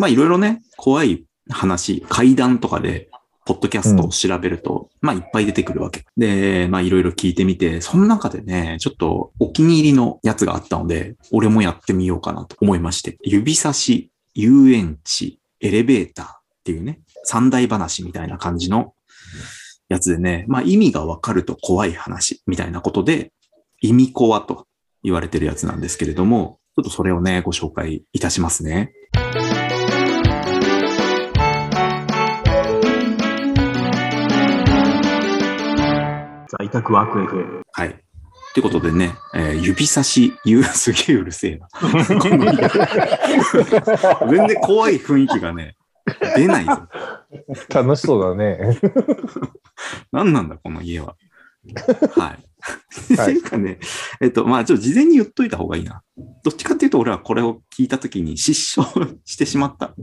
まあいろいろね、怖い話、怪談とかで、ポッドキャストを調べると、まあいっぱい出てくるわけ。で、まあいろいろ聞いてみて、その中でね、ちょっとお気に入りのやつがあったので、俺もやってみようかなと思いまして、指差し、遊園地、エレベーターっていうね、三大話みたいな感じのやつでね、まあ意味がわかると怖い話みたいなことで、意味コアと言われてるやつなんですけれども、ちょっとそれをね、ご紹介いたしますね。在宅ワーク FM。はい。ってことでね、えー指差し、言う、すげえうるせえな。全然怖い雰囲気がね、出ないぞ。楽しそうだね。何なんだ、この家は。はい。はいっていうかね、えっと、まあ、ちょっと事前に言っといた方がいいな。どっちかっていうと、俺はこれを聞いたときに失笑してしまった。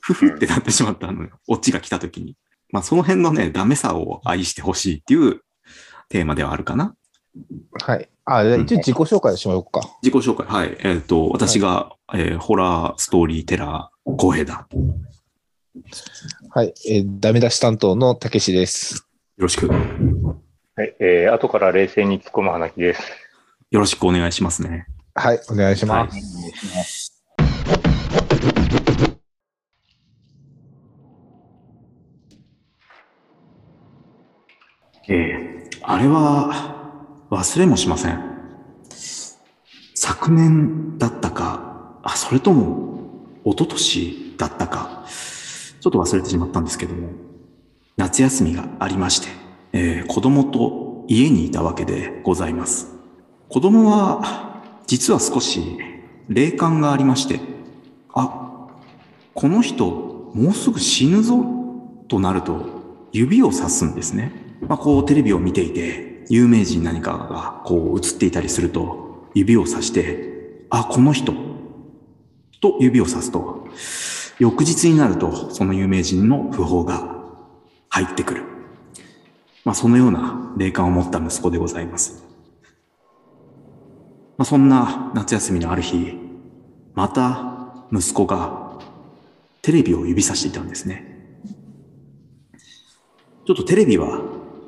ふふってなってしまったのよ。オチが来たときに。まあ、その辺のね、ダメさを愛してほしいっていうテーマではあるかな？はい。あ、じゃあ一応自己紹介しましょうか。自己紹介。はい。えっ、と、私が、えーホラーストーリーテラー、浩平だ。よはい。えーダメ出し担当のたけしです。ろしく。よはい、えー、後から冷静に突っ込む花木です。ろしくお願いしますね。はい。お願いします。えれは忘れもしません。昨年だったか、あ、それとも一昨年だったか、ちょっと忘れてしまったんですけども、夏休みがありまして、えー子供と家にいたわけでございます。子供は実は少し霊感がありまして、あ、この人もうすぐ死ぬぞとなると指をさすんですね。まあ、こうテレビを見ていて、有名人何かがこう映っていたりすると、指をさして、あ、この人、と指をさすと、翌日になると、その有名人の訃報が入ってくる。まあ、そのような霊感を持った息子でございます。まあ、そんな夏休みのある日、また息子がテレビを指さしていたんですね。ちょっとテレビは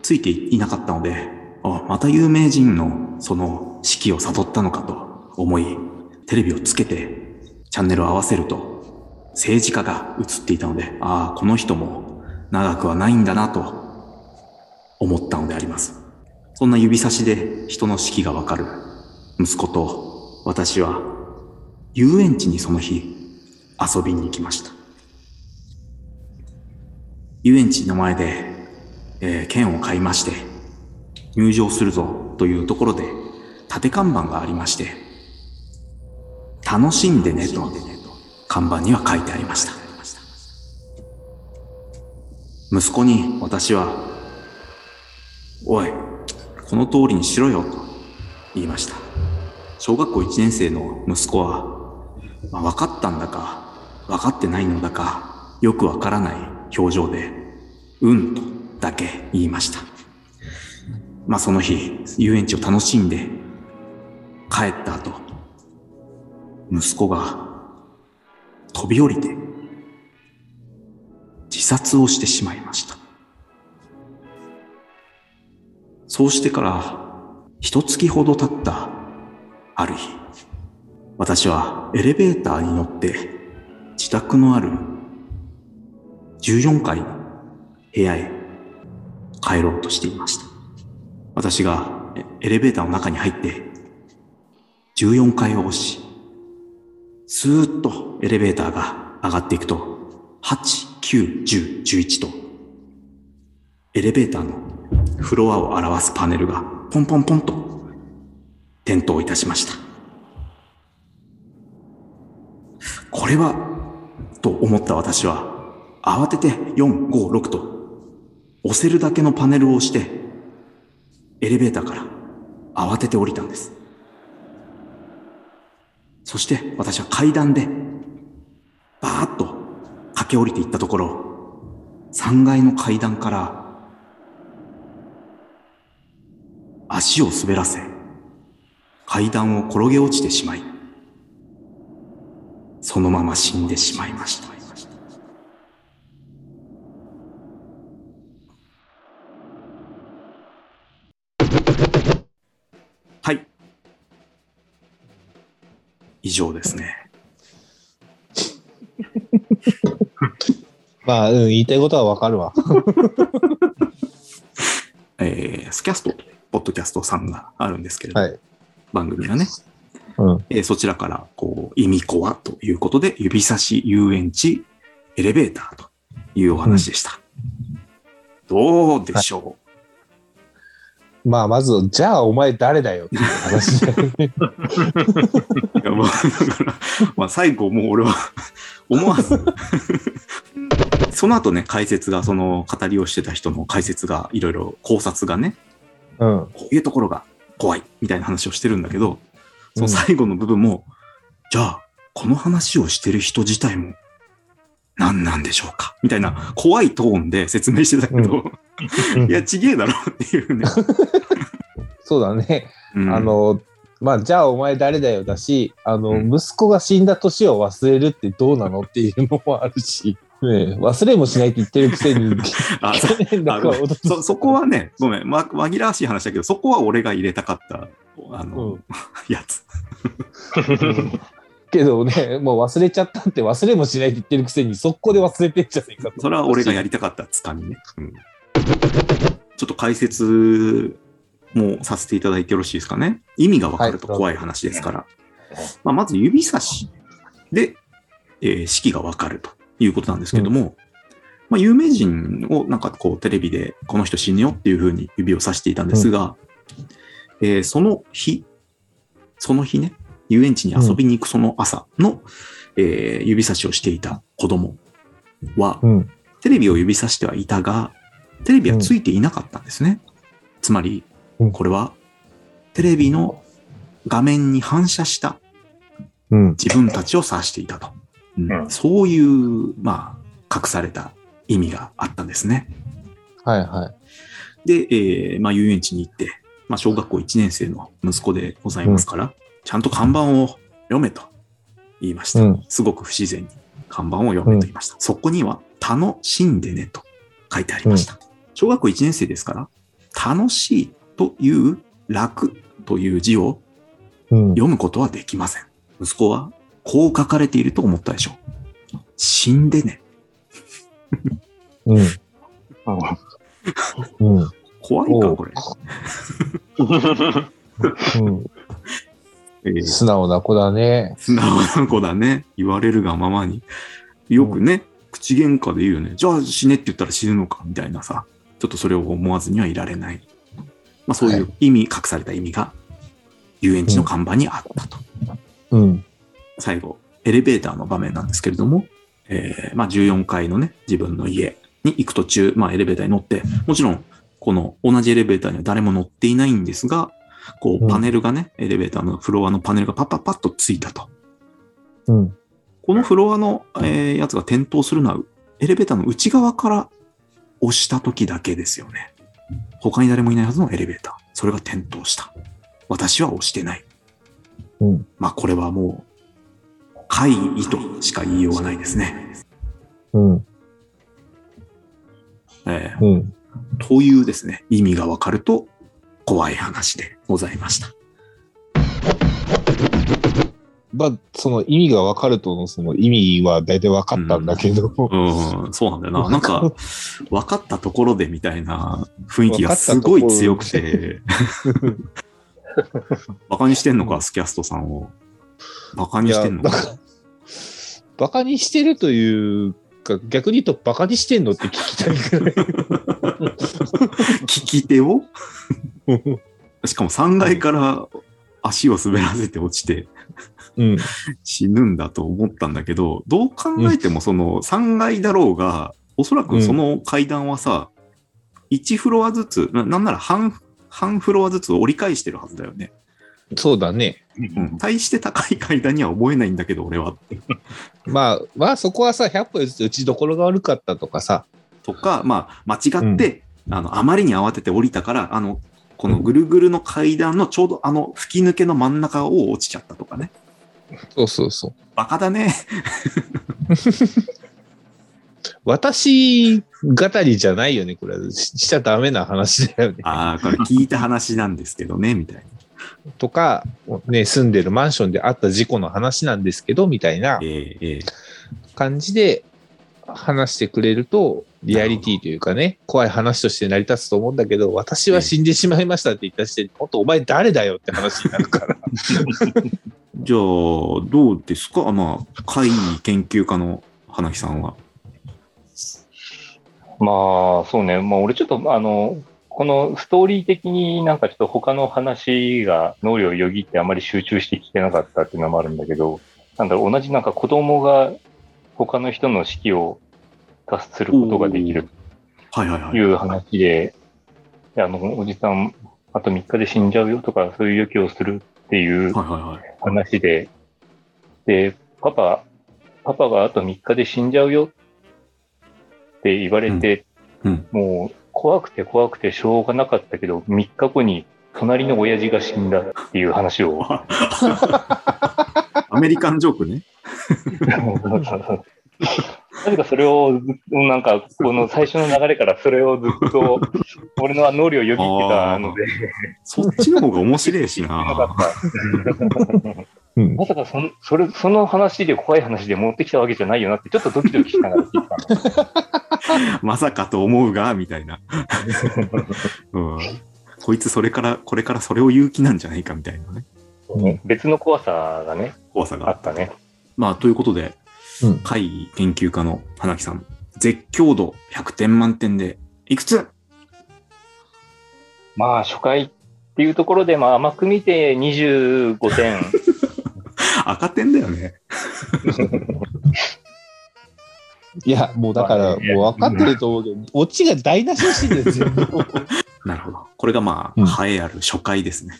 ついていなかったので、あ、また有名人のその式を悟ったのかと思い、テレビをつけてチャンネルを合わせると、政治家が映っていたので、ああ、この人も長くはないんだなと思ったのであります。そんな指差しで人の式がわかる息子と私は遊園地にその日遊びに行きました。遊園地の前で、えー券を買いまして、入場するぞというところで、縦看板がありまして、楽しんでねと、看板には書いてありました。息子に私は、おい、この通りにしろよと言いました。小学校1年生の息子は、まあ、分かったんだか、分かってないのだか、よくわからない表情で、うんとだけ言いました。まあその日、遊園地を楽しんで帰った後、息子が飛び降りて自殺をしてしまいました。そうしてから一月ほど経ったある日、私はエレベーターに乗って自宅のある14階の部屋へ帰ろうとしていました。私がエレベーターの中に入って14階を押し、スーッとエレベーターが上がっていくと、8、9、10、11と、エレベーターのフロアを表すパネルがポンポンポンと点灯いたしました。これは、と思った私は、慌てて4、5、6と押せるだけのパネルを押して、エレベーターから慌てて降りたんです。そして私は階段で、バーッと駆け下りていったところ、3階の階段から、足を滑らせ、階段を転げ落ちてしまい、そのまま死んでしまいました。以上ですね。まあ、うん、言いたいことはわかるわ。えースキャストポッドキャストさんがあるんですけれど、はい。番組がね、うん。えーそちらから、こう、意味コアということで、指差し遊園地エレベーターというお話でした。どうでしょまあ、まず、じゃあお前誰だよっていう話だよね。う、いやまあ、だから、まあ、最後もう俺は思わず、その後ね、解説が、その語りをしてた人の解説が、いろいろ考察がね、うん。こういうところが怖いみたいな話をしてるんだけど、その最後の部分も、じゃあ、この話をしてる人自体も何なんでしょうか？みたいな怖いトーンで説明してたけど、いや、ちげえだろっていうね。そうだね。うんあ、の、まあ、じゃあお前誰だよだし、あの、うん息子が死んだ年を忘れるってどうなのっていうのもあるし、ねえ、忘れもしないって言ってるくせに、あ そ、そこはね、ごめん、ま、紛らわしい話だけど、そこは俺が入れたかった、あの、うんやつ。けどね、もう忘れちゃったって忘れもしないって言ってるくせに、速攻で忘れてんじゃねえかと。それは俺がやりたかったつかみね。うんちょっと解説もさせていただいてよろしいですかね。意味がわかると怖い話ですから。まあ、まず指差しで、えー式がわかるということなんですけども、まあ、有名人をなんかこうテレビでこの人死ぬよっていうふうに指をさしていたんですが、えーその日、その日ね、遊園地に遊びに行くその朝の、えー指差しをしていた子供は、うん。テレビを指さしてはいたが、テレビはついていなかったんですね。つまりうん、これは、テレビの画面に反射したうん。自分たちを指していたと。うんうんそういう、まあ、隠された意味があったんですね。はいはい。で、えーまあ、遊園地に行って、まあ、小学校1年生の息子でございますから、ちゃんと看板を読めと言いました。うんすごく不自然に看板を読めと言いました。そこには、楽しんでねと書いてありました。小学校1年生ですから、楽しいという楽という字をうん。読むことはできません。息子はこう書かれていると思ったでしょう。死んでね。うん。怖いかこれ。うん。えー素直な子だね。素直な子だね。言われるがままに。よくね、口喧嘩で言うよね。じゃあ死ねって言ったら死ぬのかみたいなさ。ちょっとそれを思わずにはいられない。まあそういう意味、隠された意味が遊園地の看板にあったと。うん。最後、エレベーターの場面なんですけれども、えーまあ14階のね、自分の家に行く途中、まあエレベーターに乗って、もちろん、この同じエレベーターには誰も乗っていないんですが、こううんパネルがね、エレベーターのフロアのパネルがパッパッパッとついたと。うん。このフロアの、えーやつが点灯するのは、エレベーターの内側から押した時だけですよね。他に誰もいないはずのエレベーター。それが点灯した。私は押してない。うん。まあこれはもう、怪異としか言いようがないですね。うん。えーうん。というですね、意味がわかると怖い話でございました。まあ、その意味が分かるとのその意味は大体分かったんだけど、うん、そうなんだよな。なんか、分かったところでみたいな雰囲気がすごい強くて。バカにしてんのか、スキャストさんを。バカにしてんのか。バカにしてるというか、逆に言うとバカにしてんのって聞きたいぐらい。聞き手を？しかも3階から足を滑らせて落ちてうん。死ぬんだと思ったんだけど、どう考えてもその3階だろうが、おそらくその階段はさ、1フロアずつ、ななんなら半、半フロアずつ折り返してるはずだよね。そうだね。うん。対して高い階段には思えないんだけど、俺は。まあ、まあそこはさ、100歩打ちどころが悪かったとかさ、とか、まあ、間違って、あの、あまりに慌てて降りたから、あの、このぐるぐるの階段のちょうどあの吹き抜けの真ん中を落ちちゃったとかね。そうそうそう。バカだね。私語りじゃないよね、これは。ししちゃダメな話だよね。ああ、これ聞いた話なんですけどね、みたいとか、ね、住んでるマンションであった事故の話なんですけど、みたいな感じで話してくれると、リアリティというかね、怖い話として成り立つと思うんだけど、私は死んでしまいましたって言った時点で、本当お前誰だよって話になるから。じゃあ、どうですか？まあ、怪異研究家の花木さんは。まあ、そうね。まあ、俺ちょっと、あの、このストーリー的になんかちょっと他の話が脳裏をよぎってあまり集中して聞けなかったっていうのもあるんだけど、なんだろう、同じなんか子供が他の人の死期を達することができるはいはいはい。という話で、であの、おじさん、あと3日で死んじゃうよとか、そういう予期をするっていうはいはいはい。話で、で、パパ、パパがあと3日で死んじゃうよって言われて、うん。もう怖くて怖くてしょうがなかったけど、3日後に隣の親父が死んだっていう話を。アメリカンジョークね。なぜかそれをなんか、この最初の流れからそれをずっと、俺の脳裏をよぎってたので、そっちの方が面白いしなまさかそんそれ、その話で怖い話で持ってきたわけじゃないよなって、ちょっとドキドキしながら聞いてたの。まさかと思うが、みたいな。うん。こいつそれから、これからそれを言う気なんじゃないかみたいなね。別の怖さがね、怖さがあったね。まあ、ということで、うん会議研究家の花木さん、絶叫度100点満点で、いくつ？まあ、初回っていうところで、まあ、甘く見て25点。赤点だよね。いや、もうだから、もう分かってると思うけど、オチが台無しらしいんですよ。なるほど。これがまうんあ、栄えある初回ですね。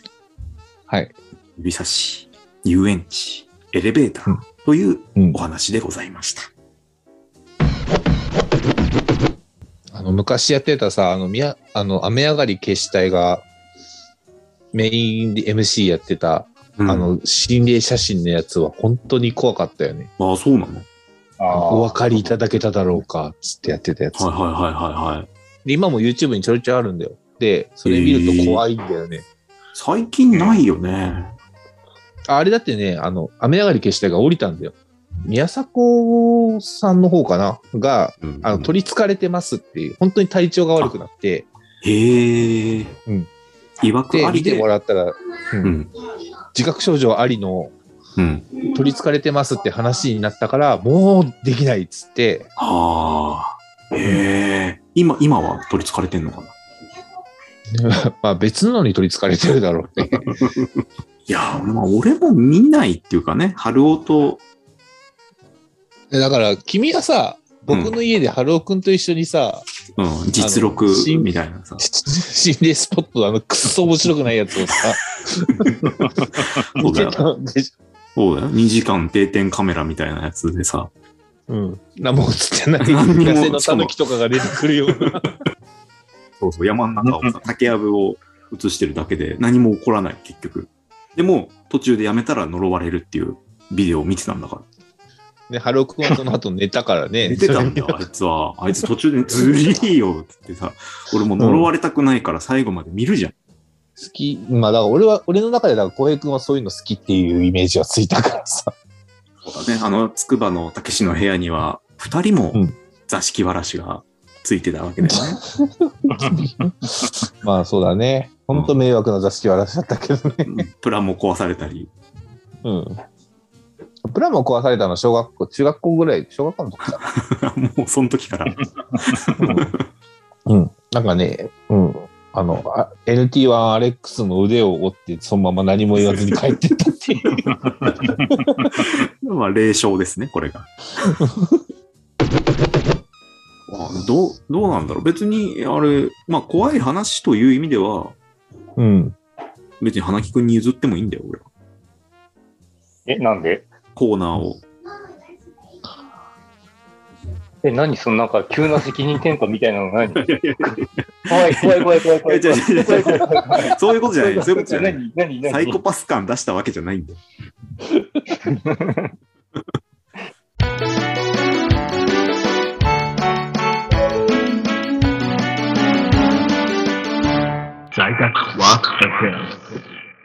はい。指差し、遊園地、エレベーターといううんお話でございました。あの、昔やってたさ、あの、みや、あの、雨上がり消し隊が、メインで MC やってた、うんあ、の、心霊写真のやつは本当に怖かったよね。ああ、そうなの？お分かりいただけただろうか、つってやってたやつ。はいはいはいはいはい。で今も YouTube にちょいちょいあるんだよ。で、それ見ると怖いんだよね。最近ないよね。ああれだってね、あの、雨上がり消し隊が降りたんだよ。宮迫さんの方かな？が、うんあの、取り憑かれてますっていう、本当に体調が悪くなって、へえ。うん。いわくで、見てありで。もらったら、うんうん。自覚症状ありのうん。取り憑かれてますって話になったから、もうできないっつって、はあ。へえ。今、今は取り憑かれてんのかな？まあ別のに取り憑かれてるだろうね。いや、まあ、俺も見ないっていうかね、春尾と、でだから、君はさ、僕の家で春尾くんと一緒にさ、うん、実録あの新みたいなさ。心霊スポットのあのくっそ面白くないやつをさ、そうだよ。そうだよ。2時間定点カメラみたいなやつでさ。ょ。うん。何も映ってない。野生のタヌキとかが出てくるような。そうそう、山の中をさ、竹やぶを映してるだけで何も起こらない、結局。でも、途中でやめたら呪われるっていうビデオを見てたんだから。で、春尾くんはその後寝たからね。寝てたんだよ、あいつは。あいつ途中でずりーよって言ってさ、俺も呪われたくないから最後まで見るじゃん。好き。まあ、だから俺は、俺の中で、だから浩平くんはそういうの好きっていうイメージはついたからさ。そうだね、あの、つくばのたけしの部屋には、二人もうん座敷わらしがついてたわけだよね。まあ、そうだね。ほんと迷惑な座敷はらしちゃったけどね。うんプランも壊されたり。うん。プラモ壊されたのは小学校、中学校ぐらい、小学校の時か。もうその時から。うん。なんかね、うん。あの、あ NT1RX の腕を折って、そのまま何も言わずに帰ってったっていう。まあ、霊障ですね、これが。あどう、どうなんだろう。別に、あれ、まあ、怖い話という意味では、うん。別に花木くんに譲ってもいいんだよ、俺は。え、なんで？コーナーを。え、何？そのなんか急な責任転嫁みたいなの何 怖い怖い怖い怖い怖い怖い。いや違う違う違う。怖い怖い怖い。怖いそういうことじゃない、そういうことじゃない。何？何？何？サイコパス感出したわけじゃないんだよ。him.